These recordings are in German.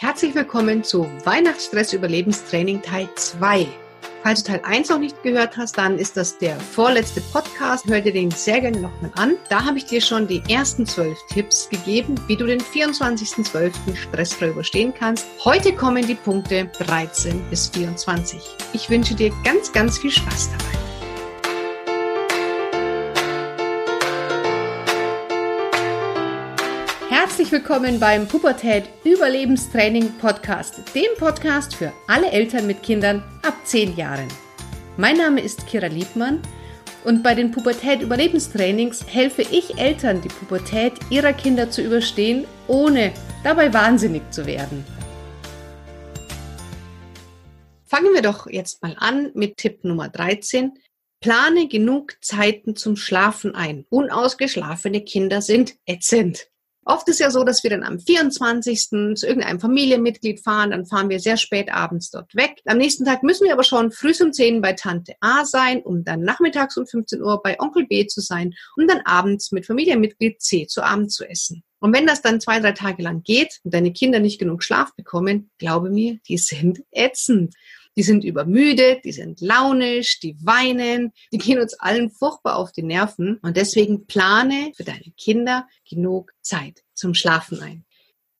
Herzlich willkommen zu Weihnachtsstress Überlebenstraining Teil 2. Falls du Teil 1 noch nicht gehört hast, dann ist das der vorletzte Podcast. Hör dir den sehr gerne nochmal an. Da habe ich dir schon die ersten zwölf Tipps gegeben, wie du den 24.12. stressfrei überstehen kannst. Heute kommen die Punkte 13 bis 24. Ich wünsche dir ganz, ganz viel Spaß dabei. Herzlich willkommen beim Pubertät Überlebenstraining Podcast, dem Podcast für alle Eltern mit Kindern ab 10 Jahren. Mein Name ist Kira Liebmann und bei den Pubertät Überlebenstrainings helfe ich Eltern, die Pubertät ihrer Kinder zu überstehen, ohne dabei wahnsinnig zu werden. Fangen wir doch jetzt mal an mit Tipp Nummer 13. Plane genug Zeiten zum Schlafen ein. Unausgeschlafene Kinder sind ätzend. Oft ist ja so, dass wir dann am 24. zu irgendeinem Familienmitglied fahren, dann fahren wir sehr spät abends dort weg. Am nächsten Tag müssen wir aber schon früh um 10 bei Tante A sein, um dann nachmittags um 15 Uhr bei Onkel B zu sein, um dann abends mit Familienmitglied C zu Abend zu essen. Und wenn das dann zwei, drei Tage lang geht und deine Kinder nicht genug Schlaf bekommen, glaube mir, die sind ätzend. Die sind übermüdet, die sind launisch, die weinen, die gehen uns allen furchtbar auf die Nerven. Und deswegen plane für deine Kinder genug Zeit zum Schlafen ein.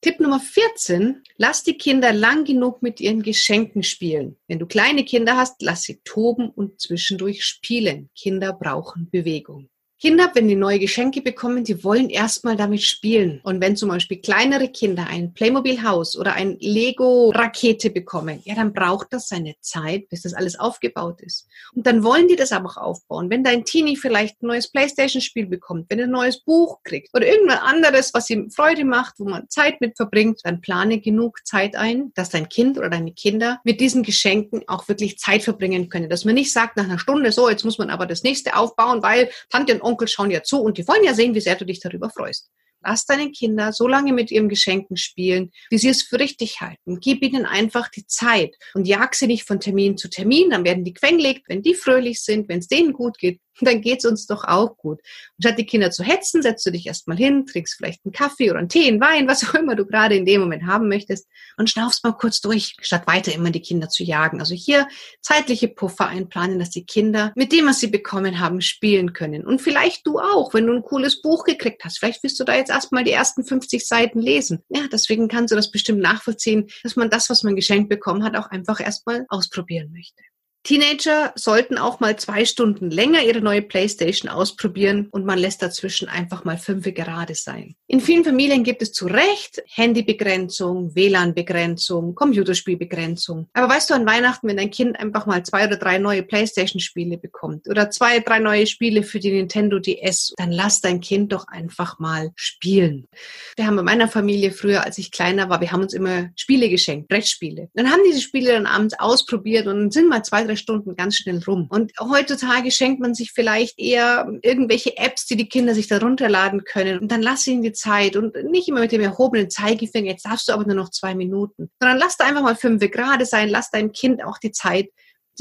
Tipp Nummer 14, lass die Kinder lang genug mit ihren Geschenken spielen. Wenn du kleine Kinder hast, lass sie toben und zwischendurch spielen. Kinder brauchen Bewegung. Kinder, wenn die neue Geschenke bekommen, die wollen erstmal damit spielen. Und wenn zum Beispiel kleinere Kinder ein Playmobil-Haus oder ein Lego-Rakete bekommen, ja, dann braucht das seine Zeit, bis das alles aufgebaut ist. Und dann wollen die das aber auch aufbauen. Wenn dein Teenie vielleicht ein neues Playstation-Spiel bekommt, wenn er ein neues Buch kriegt oder irgendwas anderes, was ihm Freude macht, wo man Zeit mit verbringt, dann plane genug Zeit ein, dass dein Kind oder deine Kinder mit diesen Geschenken auch wirklich Zeit verbringen können. Dass man nicht sagt nach einer Stunde, so, jetzt muss man aber das nächste aufbauen, weil Tante und schauen ja zu und die wollen ja sehen, wie sehr du dich darüber freust. Lass deine Kinder so lange mit ihren Geschenken spielen, wie sie es für richtig halten. Gib ihnen einfach die Zeit und jag sie nicht von Termin zu Termin. Dann werden die quengelig. Wenn die fröhlich sind, wenn es denen gut geht, dann geht's uns doch auch gut. Und statt die Kinder zu hetzen, setzt du dich erstmal hin, trinkst vielleicht einen Kaffee oder einen Tee, einen Wein, was auch immer du gerade in dem Moment haben möchtest und schnaufst mal kurz durch, statt weiter immer die Kinder zu jagen. Also hier zeitliche Puffer einplanen, dass die Kinder mit dem, was sie bekommen haben, spielen können. Und vielleicht du auch, wenn du ein cooles Buch gekriegt hast. Vielleicht willst du da jetzt erstmal die ersten 50 Seiten lesen. Ja, deswegen kannst du das bestimmt nachvollziehen, dass man das, was man geschenkt bekommen hat, auch einfach erstmal ausprobieren möchte. Teenager sollten auch mal zwei Stunden länger ihre neue Playstation ausprobieren und man lässt dazwischen einfach mal fünf gerade sein. In vielen Familien gibt es zu Recht Handybegrenzung, WLAN-Begrenzung, Computerspielbegrenzung. Aber weißt du, an Weihnachten, wenn dein Kind einfach mal zwei oder drei neue Playstation-Spiele bekommt oder zwei, drei neue Spiele für die Nintendo DS, dann lass dein Kind doch einfach mal spielen. Wir haben bei meiner Familie früher, als ich kleiner war, wir haben uns immer Spiele geschenkt, Brettspiele. Dann haben diese Spiele dann abends ausprobiert und sind mal zwei, drei Stunden ganz schnell rum. Und heutzutage schenkt man sich vielleicht eher irgendwelche Apps, die die Kinder sich da runterladen können. Und dann lass ihnen die Zeit und nicht immer mit dem erhobenen Zeigefinger, jetzt darfst du aber nur noch zwei Minuten, sondern lass da einfach mal fünf gerade sein, lass deinem Kind auch die Zeit,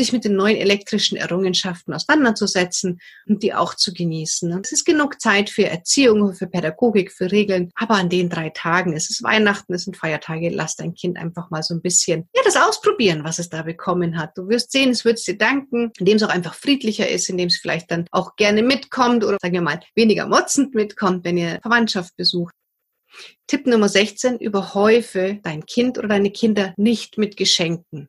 sich mit den neuen elektrischen Errungenschaften auseinanderzusetzen und die auch zu genießen. Und es ist genug Zeit für Erziehung, für Pädagogik, für Regeln. Aber an den drei Tagen, es ist Weihnachten, es sind Feiertage, lass dein Kind einfach mal so ein bisschen, ja, das ausprobieren, was es da bekommen hat. Du wirst sehen, es wird es dir danken, indem es auch einfach friedlicher ist, indem es vielleicht dann auch gerne mitkommt oder, sagen wir mal, weniger motzend mitkommt, wenn ihr Verwandtschaft besucht. Tipp Nummer 16, überhäufe dein Kind oder deine Kinder nicht mit Geschenken.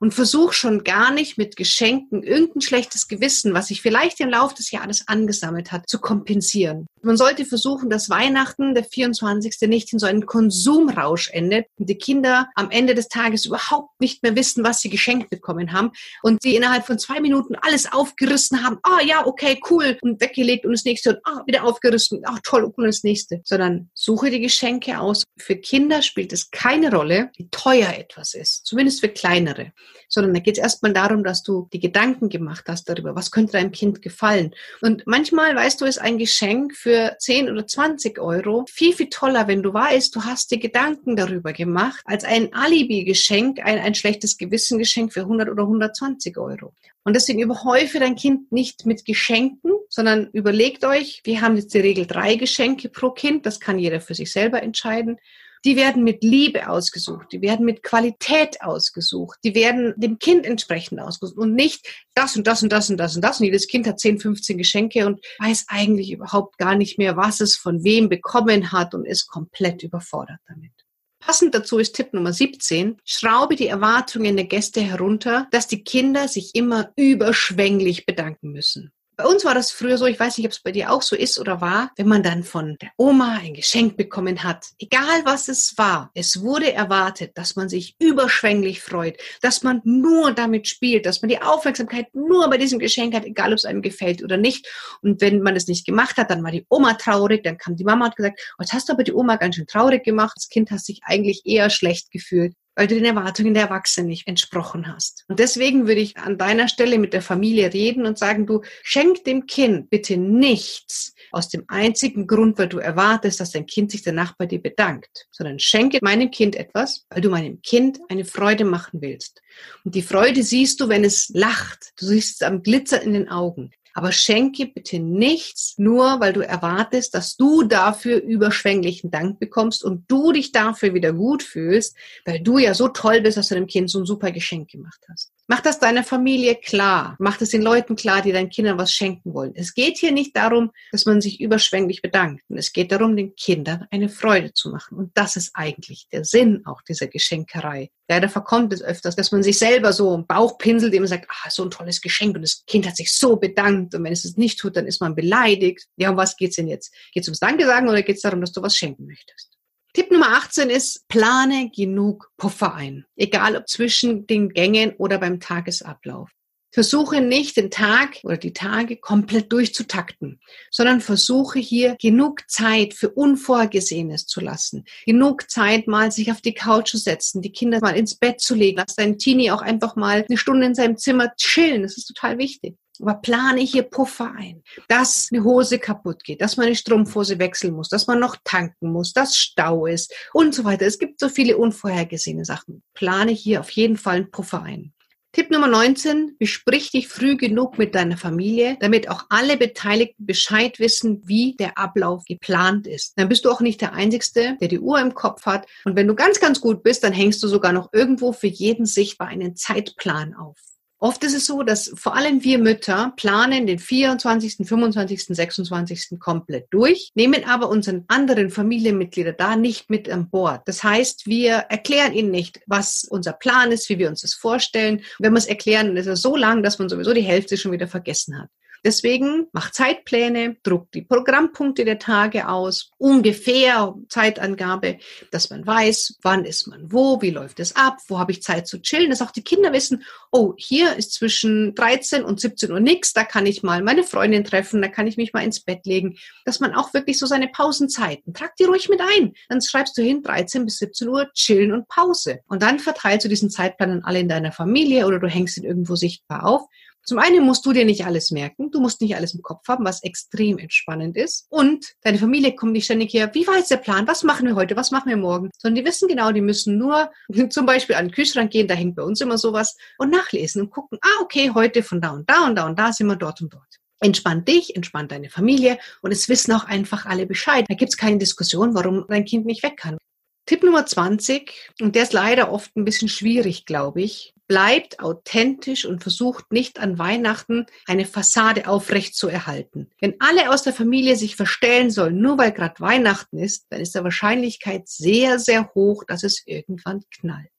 Und versuch schon gar nicht mit Geschenken irgendein schlechtes Gewissen, was sich vielleicht im Laufe des Jahres angesammelt hat, zu kompensieren. Man sollte versuchen, dass Weihnachten, der 24. nicht in so einen Konsumrausch endet und die Kinder am Ende des Tages überhaupt nicht mehr wissen, was sie geschenkt bekommen haben und sie innerhalb von zwei Minuten alles aufgerissen haben. Ah, oh, ja, okay, cool und weggelegt und das nächste und ah, wieder aufgerissen. Ach, toll und das nächste. Sondern suche die Geschenke aus. Für Kinder spielt es keine Rolle, wie teuer etwas ist. Zumindest für kleinere andere, sondern da geht es erstmal darum, dass du die Gedanken gemacht hast darüber, was könnte deinem Kind gefallen. Und manchmal, weißt du, ist ein Geschenk für 10 oder 20 Euro viel, viel toller, wenn du weißt, du hast dir Gedanken darüber gemacht, als ein Alibi-Geschenk, ein, ein schlechtes Gewissen-Geschenk für 100 oder 120 Euro. Und deswegen überhäufe dein Kind nicht mit Geschenken, sondern überlegt euch, wir haben jetzt die Regel drei Geschenke pro Kind, das kann jeder für sich selber entscheiden. Die werden mit Liebe ausgesucht, die werden mit Qualität ausgesucht, die werden dem Kind entsprechend ausgesucht und nicht das und das und das und das und das. Und jedes Kind hat 10, 15 Geschenke und weiß eigentlich überhaupt gar nicht mehr, was es von wem bekommen hat und ist komplett überfordert damit. Passend dazu ist Tipp Nummer 17. Schraube die Erwartungen der Gäste herunter, dass die Kinder sich immer überschwänglich bedanken müssen. Bei uns war das früher so, ich weiß nicht, ob es bei dir auch so ist oder war, wenn man dann von der Oma ein Geschenk bekommen hat, egal was es war, es wurde erwartet, dass man sich überschwänglich freut, dass man nur damit spielt, dass man die Aufmerksamkeit nur bei diesem Geschenk hat, egal ob es einem gefällt oder nicht. Und wenn man es nicht gemacht hat, dann war die Oma traurig, dann kam die Mama und hat gesagt, oh, jetzt hast du aber die Oma ganz schön traurig gemacht, das Kind hat sich eigentlich eher schlecht gefühlt weil du den Erwartungen der Erwachsenen nicht entsprochen hast. Und deswegen würde ich an deiner Stelle mit der Familie reden und sagen, du schenk dem Kind bitte nichts aus dem einzigen Grund, weil du erwartest, dass dein Kind sich danach bei dir bedankt, sondern schenke meinem Kind etwas, weil du meinem Kind eine Freude machen willst. Und die Freude siehst du, wenn es lacht. Du siehst es am Glitzer in den Augen. Aber schenke bitte nichts, nur weil du erwartest, dass du dafür überschwänglichen Dank bekommst und du dich dafür wieder gut fühlst, weil du ja so toll bist, dass du dem Kind so ein super Geschenk gemacht hast. Mach das deiner Familie klar. Mach das den Leuten klar, die deinen Kindern was schenken wollen. Es geht hier nicht darum, dass man sich überschwänglich bedankt. Es geht darum, den Kindern eine Freude zu machen. Und das ist eigentlich der Sinn auch dieser Geschenkerei. Leider verkommt es öfters, dass man sich selber so im Bauch pinselt, man sagt, ah, so ein tolles Geschenk und das Kind hat sich so bedankt und wenn es es nicht tut, dann ist man beleidigt. Ja, um was geht's denn jetzt? Geht's ums Danke sagen oder geht's darum, dass du was schenken möchtest? Tipp Nummer 18 ist, plane genug Puffer ein. Egal ob zwischen den Gängen oder beim Tagesablauf. Versuche nicht den Tag oder die Tage komplett durchzutakten, sondern versuche hier genug Zeit für Unvorhergesehenes zu lassen. Genug Zeit mal sich auf die Couch zu setzen, die Kinder mal ins Bett zu legen. Lass deinen Teenie auch einfach mal eine Stunde in seinem Zimmer chillen. Das ist total wichtig. Aber plane hier Puffer ein, dass eine Hose kaputt geht, dass man eine Strumpfhose wechseln muss, dass man noch tanken muss, dass Stau ist und so weiter. Es gibt so viele unvorhergesehene Sachen. Plane hier auf jeden Fall einen Puffer ein. Tipp Nummer 19, besprich dich früh genug mit deiner Familie, damit auch alle Beteiligten Bescheid wissen, wie der Ablauf geplant ist. Dann bist du auch nicht der Einzige, der die Uhr im Kopf hat. Und wenn du ganz, ganz gut bist, dann hängst du sogar noch irgendwo für jeden sichtbar einen Zeitplan auf. Oft ist es so, dass vor allem wir Mütter planen den 24., 25., 26. komplett durch, nehmen aber unseren anderen Familienmitglieder da nicht mit an Bord. Das heißt, wir erklären ihnen nicht, was unser Plan ist, wie wir uns das vorstellen. wenn wir es erklären, dann ist es so lang, dass man sowieso die Hälfte schon wieder vergessen hat. Deswegen mach Zeitpläne, druck die Programmpunkte der Tage aus, ungefähr Zeitangabe, dass man weiß, wann ist man wo, wie läuft es ab, wo habe ich Zeit zu chillen, dass auch die Kinder wissen, oh, hier ist zwischen 13 und 17 Uhr nichts, da kann ich mal meine Freundin treffen, da kann ich mich mal ins Bett legen, dass man auch wirklich so seine Pausenzeiten, trag die ruhig mit ein. Dann schreibst du hin 13 bis 17 Uhr chillen und Pause. Und dann verteilst du diesen Zeitplan an alle in deiner Familie oder du hängst ihn irgendwo sichtbar auf zum einen musst du dir nicht alles merken, du musst nicht alles im Kopf haben, was extrem entspannend ist. Und deine Familie kommt nicht ständig her, wie war jetzt der Plan, was machen wir heute, was machen wir morgen, sondern die wissen genau, die müssen nur zum Beispiel an den Kühlschrank gehen, da hängt bei uns immer sowas, und nachlesen und gucken, ah, okay, heute von da und da und da und da sind wir dort und dort. Entspannt dich, entspannt deine Familie. Und es wissen auch einfach alle Bescheid. Da gibt es keine Diskussion, warum dein Kind nicht weg kann. Tipp Nummer 20, und der ist leider oft ein bisschen schwierig, glaube ich bleibt authentisch und versucht nicht an Weihnachten eine Fassade aufrecht zu erhalten. Wenn alle aus der Familie sich verstellen sollen, nur weil gerade Weihnachten ist, dann ist die Wahrscheinlichkeit sehr, sehr hoch, dass es irgendwann knallt.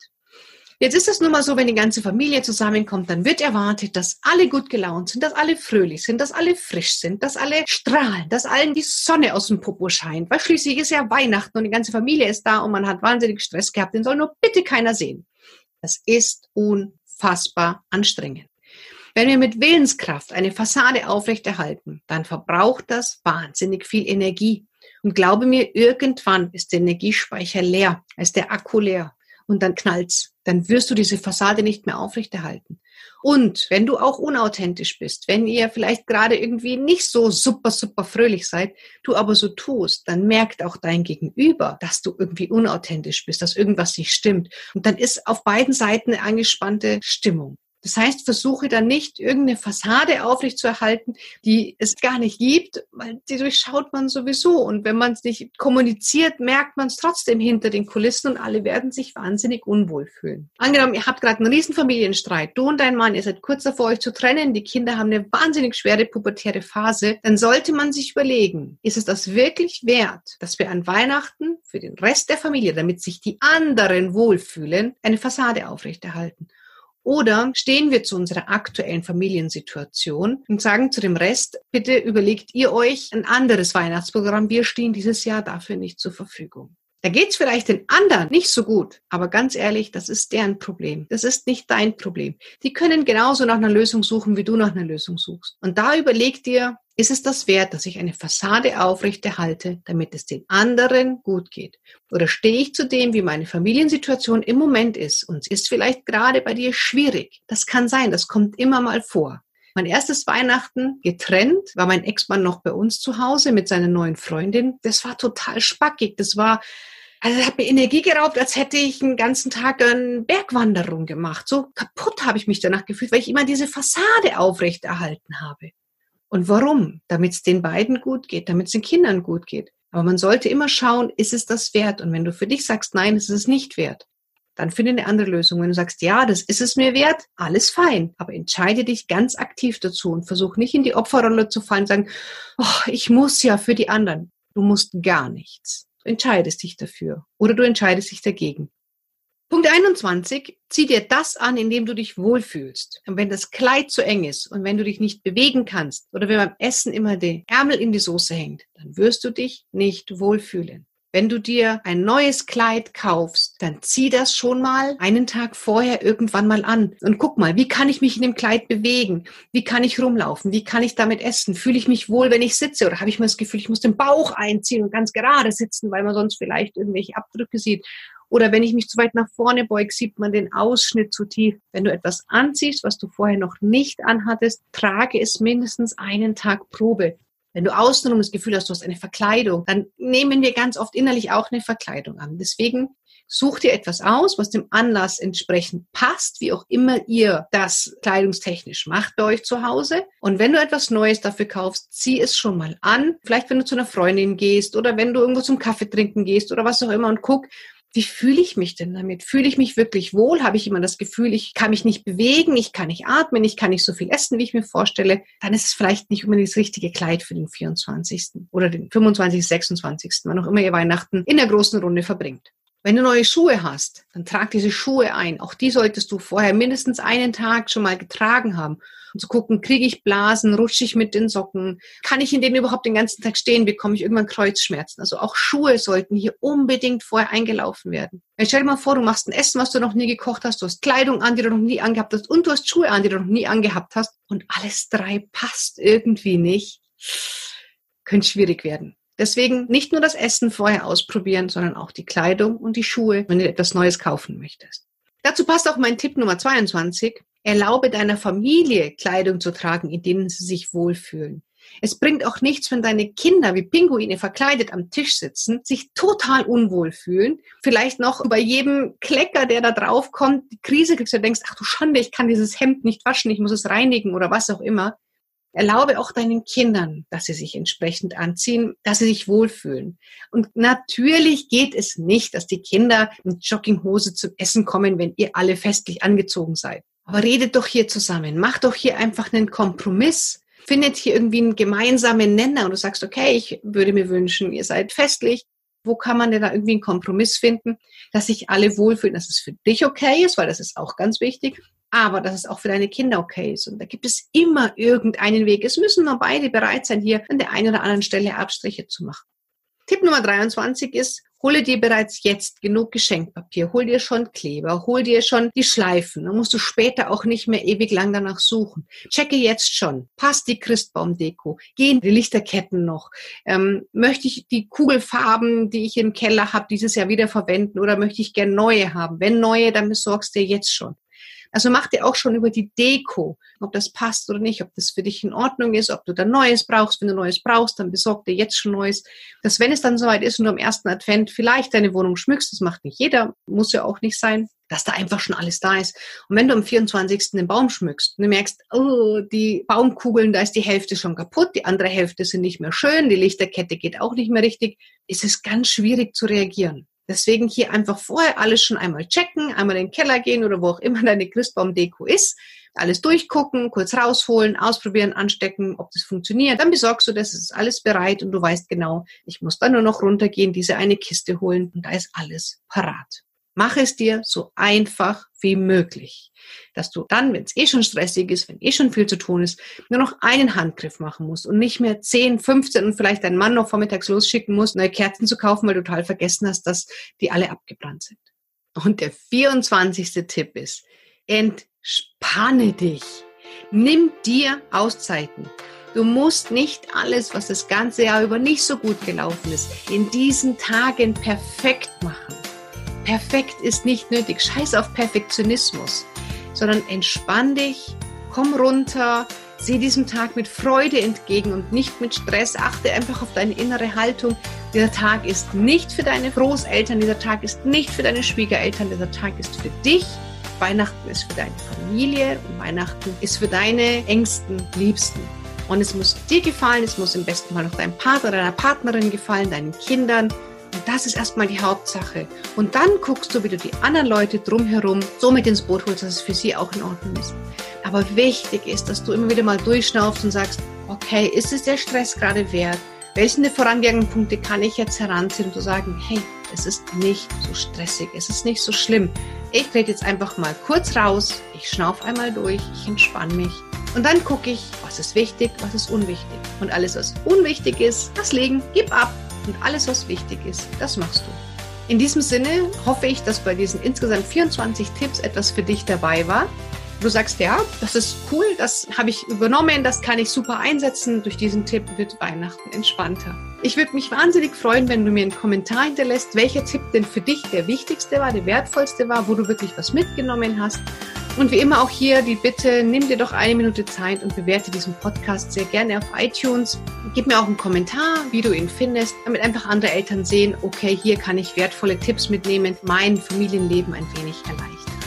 Jetzt ist es nun mal so, wenn die ganze Familie zusammenkommt, dann wird erwartet, dass alle gut gelaunt sind, dass alle fröhlich sind, dass alle frisch sind, dass alle strahlen, dass allen die Sonne aus dem Popo scheint, weil schließlich ist ja Weihnachten und die ganze Familie ist da und man hat wahnsinnig Stress gehabt, den soll nur bitte keiner sehen. Das ist unfassbar anstrengend. Wenn wir mit Willenskraft eine Fassade aufrechterhalten, dann verbraucht das wahnsinnig viel Energie. Und glaube mir, irgendwann ist der Energiespeicher leer, ist der Akku leer und dann knallt's. Dann wirst du diese Fassade nicht mehr aufrechterhalten. Und wenn du auch unauthentisch bist, wenn ihr vielleicht gerade irgendwie nicht so super, super fröhlich seid, du aber so tust, dann merkt auch dein Gegenüber, dass du irgendwie unauthentisch bist, dass irgendwas nicht stimmt. Und dann ist auf beiden Seiten eine angespannte Stimmung. Das heißt, versuche dann nicht irgendeine Fassade aufrechtzuerhalten, die es gar nicht gibt, weil die durchschaut man sowieso. Und wenn man es nicht kommuniziert, merkt man es trotzdem hinter den Kulissen und alle werden sich wahnsinnig unwohl fühlen. Angenommen, ihr habt gerade einen riesen Familienstreit, du und dein Mann, ihr seid kurz davor, euch zu trennen, die Kinder haben eine wahnsinnig schwere pubertäre Phase, dann sollte man sich überlegen, ist es das wirklich wert, dass wir an Weihnachten für den Rest der Familie, damit sich die anderen wohlfühlen, eine Fassade aufrechterhalten? Oder stehen wir zu unserer aktuellen Familiensituation und sagen zu dem Rest, bitte überlegt ihr euch ein anderes Weihnachtsprogramm. Wir stehen dieses Jahr dafür nicht zur Verfügung. Da geht's vielleicht den anderen nicht so gut, aber ganz ehrlich, das ist deren Problem. Das ist nicht dein Problem. Die können genauso nach einer Lösung suchen, wie du nach einer Lösung suchst. Und da überleg dir, ist es das wert, dass ich eine Fassade aufrechterhalte, damit es den anderen gut geht? Oder stehe ich zu dem, wie meine Familiensituation im Moment ist und ist vielleicht gerade bei dir schwierig? Das kann sein, das kommt immer mal vor. Mein erstes Weihnachten getrennt, war mein Ex-Mann noch bei uns zu Hause mit seiner neuen Freundin. Das war total spackig. Das war, also das hat mir Energie geraubt, als hätte ich einen ganzen Tag eine Bergwanderung gemacht. So kaputt habe ich mich danach gefühlt, weil ich immer diese Fassade aufrechterhalten habe. Und warum? Damit es den beiden gut geht, damit es den Kindern gut geht. Aber man sollte immer schauen, ist es das wert? Und wenn du für dich sagst, nein, ist es nicht wert, dann finde eine andere Lösung. Wenn du sagst, ja, das ist es mir wert, alles fein. Aber entscheide dich ganz aktiv dazu und versuch nicht in die Opferrolle zu fallen und sagen, oh, ich muss ja für die anderen. Du musst gar nichts. Du entscheidest dich dafür oder du entscheidest dich dagegen. Punkt 21, zieh dir das an, in dem du dich wohlfühlst. Und wenn das Kleid zu eng ist und wenn du dich nicht bewegen kannst oder wenn beim Essen immer der Ärmel in die Soße hängt, dann wirst du dich nicht wohlfühlen. Wenn du dir ein neues Kleid kaufst, dann zieh das schon mal einen Tag vorher irgendwann mal an und guck mal, wie kann ich mich in dem Kleid bewegen? Wie kann ich rumlaufen? Wie kann ich damit essen? Fühle ich mich wohl, wenn ich sitze? Oder habe ich mir das Gefühl, ich muss den Bauch einziehen und ganz gerade sitzen, weil man sonst vielleicht irgendwelche Abdrücke sieht? Oder wenn ich mich zu weit nach vorne beuge, sieht man den Ausschnitt zu tief. Wenn du etwas anziehst, was du vorher noch nicht anhattest, trage es mindestens einen Tag Probe. Wenn du außenrum das Gefühl hast, du hast eine Verkleidung, dann nehmen wir ganz oft innerlich auch eine Verkleidung an. Deswegen such dir etwas aus, was dem Anlass entsprechend passt, wie auch immer ihr das kleidungstechnisch macht bei euch zu Hause. Und wenn du etwas Neues dafür kaufst, zieh es schon mal an. Vielleicht wenn du zu einer Freundin gehst oder wenn du irgendwo zum Kaffee trinken gehst oder was auch immer und guck, wie fühle ich mich denn damit? Fühle ich mich wirklich wohl? Habe ich immer das Gefühl, ich kann mich nicht bewegen, ich kann nicht atmen, ich kann nicht so viel essen, wie ich mir vorstelle? Dann ist es vielleicht nicht unbedingt das richtige Kleid für den 24. oder den 25., 26., wann auch immer ihr Weihnachten in der großen Runde verbringt. Wenn du neue Schuhe hast, dann trag diese Schuhe ein. Auch die solltest du vorher mindestens einen Tag schon mal getragen haben und zu gucken, kriege ich Blasen, rutsche ich mit den Socken, kann ich in denen überhaupt den ganzen Tag stehen, bekomme ich irgendwann Kreuzschmerzen. Also auch Schuhe sollten hier unbedingt vorher eingelaufen werden. Jetzt stell dir mal vor, du machst ein Essen, was du noch nie gekocht hast, du hast Kleidung an, die du noch nie angehabt hast und du hast Schuhe an, die du noch nie angehabt hast und alles drei passt irgendwie nicht. Könnte schwierig werden. Deswegen nicht nur das Essen vorher ausprobieren, sondern auch die Kleidung und die Schuhe, wenn du etwas Neues kaufen möchtest. Dazu passt auch mein Tipp Nummer 22. Erlaube deiner Familie Kleidung zu tragen, in denen sie sich wohlfühlen. Es bringt auch nichts, wenn deine Kinder wie Pinguine verkleidet am Tisch sitzen, sich total unwohl fühlen, vielleicht noch bei jedem Klecker, der da drauf kommt, die Krise kriegst du denkst, ach du Schande, ich kann dieses Hemd nicht waschen, ich muss es reinigen oder was auch immer. Erlaube auch deinen Kindern, dass sie sich entsprechend anziehen, dass sie sich wohlfühlen. Und natürlich geht es nicht, dass die Kinder mit Jogginghose zum Essen kommen, wenn ihr alle festlich angezogen seid. Aber redet doch hier zusammen. Macht doch hier einfach einen Kompromiss. Findet hier irgendwie einen gemeinsamen Nenner und du sagst, okay, ich würde mir wünschen, ihr seid festlich. Wo kann man denn da irgendwie einen Kompromiss finden, dass sich alle wohlfühlen, dass es für dich okay ist, weil das ist auch ganz wichtig, aber dass es auch für deine Kinder okay ist. Und da gibt es immer irgendeinen Weg. Es müssen nur beide bereit sein, hier an der einen oder anderen Stelle Abstriche zu machen. Tipp Nummer 23 ist, hole dir bereits jetzt genug Geschenkpapier, hol dir schon Kleber, hol dir schon die Schleifen. Dann musst du später auch nicht mehr ewig lang danach suchen. Checke jetzt schon, passt die Christbaumdeko, gehen die Lichterketten noch, ähm, möchte ich die Kugelfarben, die ich im Keller habe, dieses Jahr wieder verwenden oder möchte ich gern neue haben? Wenn neue, dann besorgst du dir jetzt schon. Also mach dir auch schon über die Deko, ob das passt oder nicht, ob das für dich in Ordnung ist, ob du da Neues brauchst. Wenn du Neues brauchst, dann besorg dir jetzt schon Neues. Dass wenn es dann soweit ist und du am ersten Advent vielleicht deine Wohnung schmückst, das macht nicht jeder, muss ja auch nicht sein, dass da einfach schon alles da ist. Und wenn du am 24. den Baum schmückst und du merkst, oh, die Baumkugeln, da ist die Hälfte schon kaputt, die andere Hälfte sind nicht mehr schön, die Lichterkette geht auch nicht mehr richtig, ist es ganz schwierig zu reagieren. Deswegen hier einfach vorher alles schon einmal checken, einmal in den Keller gehen oder wo auch immer deine Christbaumdeko ist, alles durchgucken, kurz rausholen, ausprobieren, anstecken, ob das funktioniert. Dann besorgst du das, es ist alles bereit und du weißt genau, ich muss dann nur noch runtergehen, diese eine Kiste holen und da ist alles parat. Mach es dir so einfach wie möglich, dass du dann, wenn es eh schon stressig ist, wenn eh schon viel zu tun ist, nur noch einen Handgriff machen musst und nicht mehr 10, 15 und vielleicht deinen Mann noch vormittags losschicken musst, neue Kerzen zu kaufen, weil du total vergessen hast, dass die alle abgebrannt sind. Und der 24. Tipp ist, entspanne dich. Nimm dir Auszeiten. Du musst nicht alles, was das ganze Jahr über nicht so gut gelaufen ist, in diesen Tagen perfekt machen. Perfekt ist nicht nötig. Scheiß auf Perfektionismus, sondern entspann dich, komm runter, sieh diesem Tag mit Freude entgegen und nicht mit Stress. Achte einfach auf deine innere Haltung. Dieser Tag ist nicht für deine Großeltern, dieser Tag ist nicht für deine Schwiegereltern, dieser Tag ist für dich. Weihnachten ist für deine Familie und Weihnachten ist für deine engsten Liebsten. Und es muss dir gefallen, es muss im besten Fall noch deinem Partner, deiner Partnerin gefallen, deinen Kindern, das ist erstmal die Hauptsache. Und dann guckst du, wie du die anderen Leute drumherum so mit ins Boot holst, dass es für sie auch in Ordnung ist. Aber wichtig ist, dass du immer wieder mal durchschnaufst und sagst, okay, ist es der Stress gerade wert? Welchen der vorangegangenen Punkte kann ich jetzt heranziehen und zu sagen, hey, es ist nicht so stressig, es ist nicht so schlimm. Ich trete jetzt einfach mal kurz raus, ich schnauf einmal durch, ich entspanne mich und dann gucke ich, was ist wichtig, was ist unwichtig. Und alles, was unwichtig ist, das legen, gib ab und alles, was wichtig ist, das machst du. In diesem Sinne hoffe ich, dass bei diesen insgesamt 24 Tipps etwas für dich dabei war. Du sagst, ja, das ist cool, das habe ich übernommen, das kann ich super einsetzen. Durch diesen Tipp wird Weihnachten entspannter. Ich würde mich wahnsinnig freuen, wenn du mir einen Kommentar hinterlässt, welcher Tipp denn für dich der wichtigste war, der wertvollste war, wo du wirklich was mitgenommen hast. Und wie immer auch hier die Bitte, nimm dir doch eine Minute Zeit und bewerte diesen Podcast sehr gerne auf iTunes. Gib mir auch einen Kommentar, wie du ihn findest, damit einfach andere Eltern sehen, okay, hier kann ich wertvolle Tipps mitnehmen, mein Familienleben ein wenig erleichtern.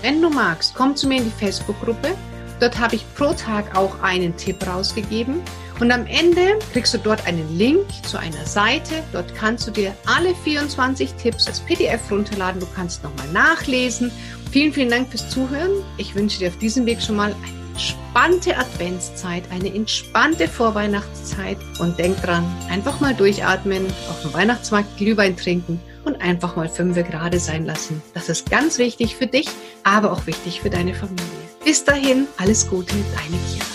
Wenn du magst, komm zu mir in die Facebook-Gruppe. Dort habe ich pro Tag auch einen Tipp rausgegeben. Und am Ende kriegst du dort einen Link zu einer Seite. Dort kannst du dir alle 24 Tipps als PDF runterladen. Du kannst nochmal nachlesen Vielen, vielen Dank fürs Zuhören. Ich wünsche dir auf diesem Weg schon mal eine entspannte Adventszeit, eine entspannte Vorweihnachtszeit und denk dran, einfach mal durchatmen, auf dem Weihnachtsmarkt Glühwein trinken und einfach mal fünf gerade sein lassen. Das ist ganz wichtig für dich, aber auch wichtig für deine Familie. Bis dahin, alles Gute, deine Kira.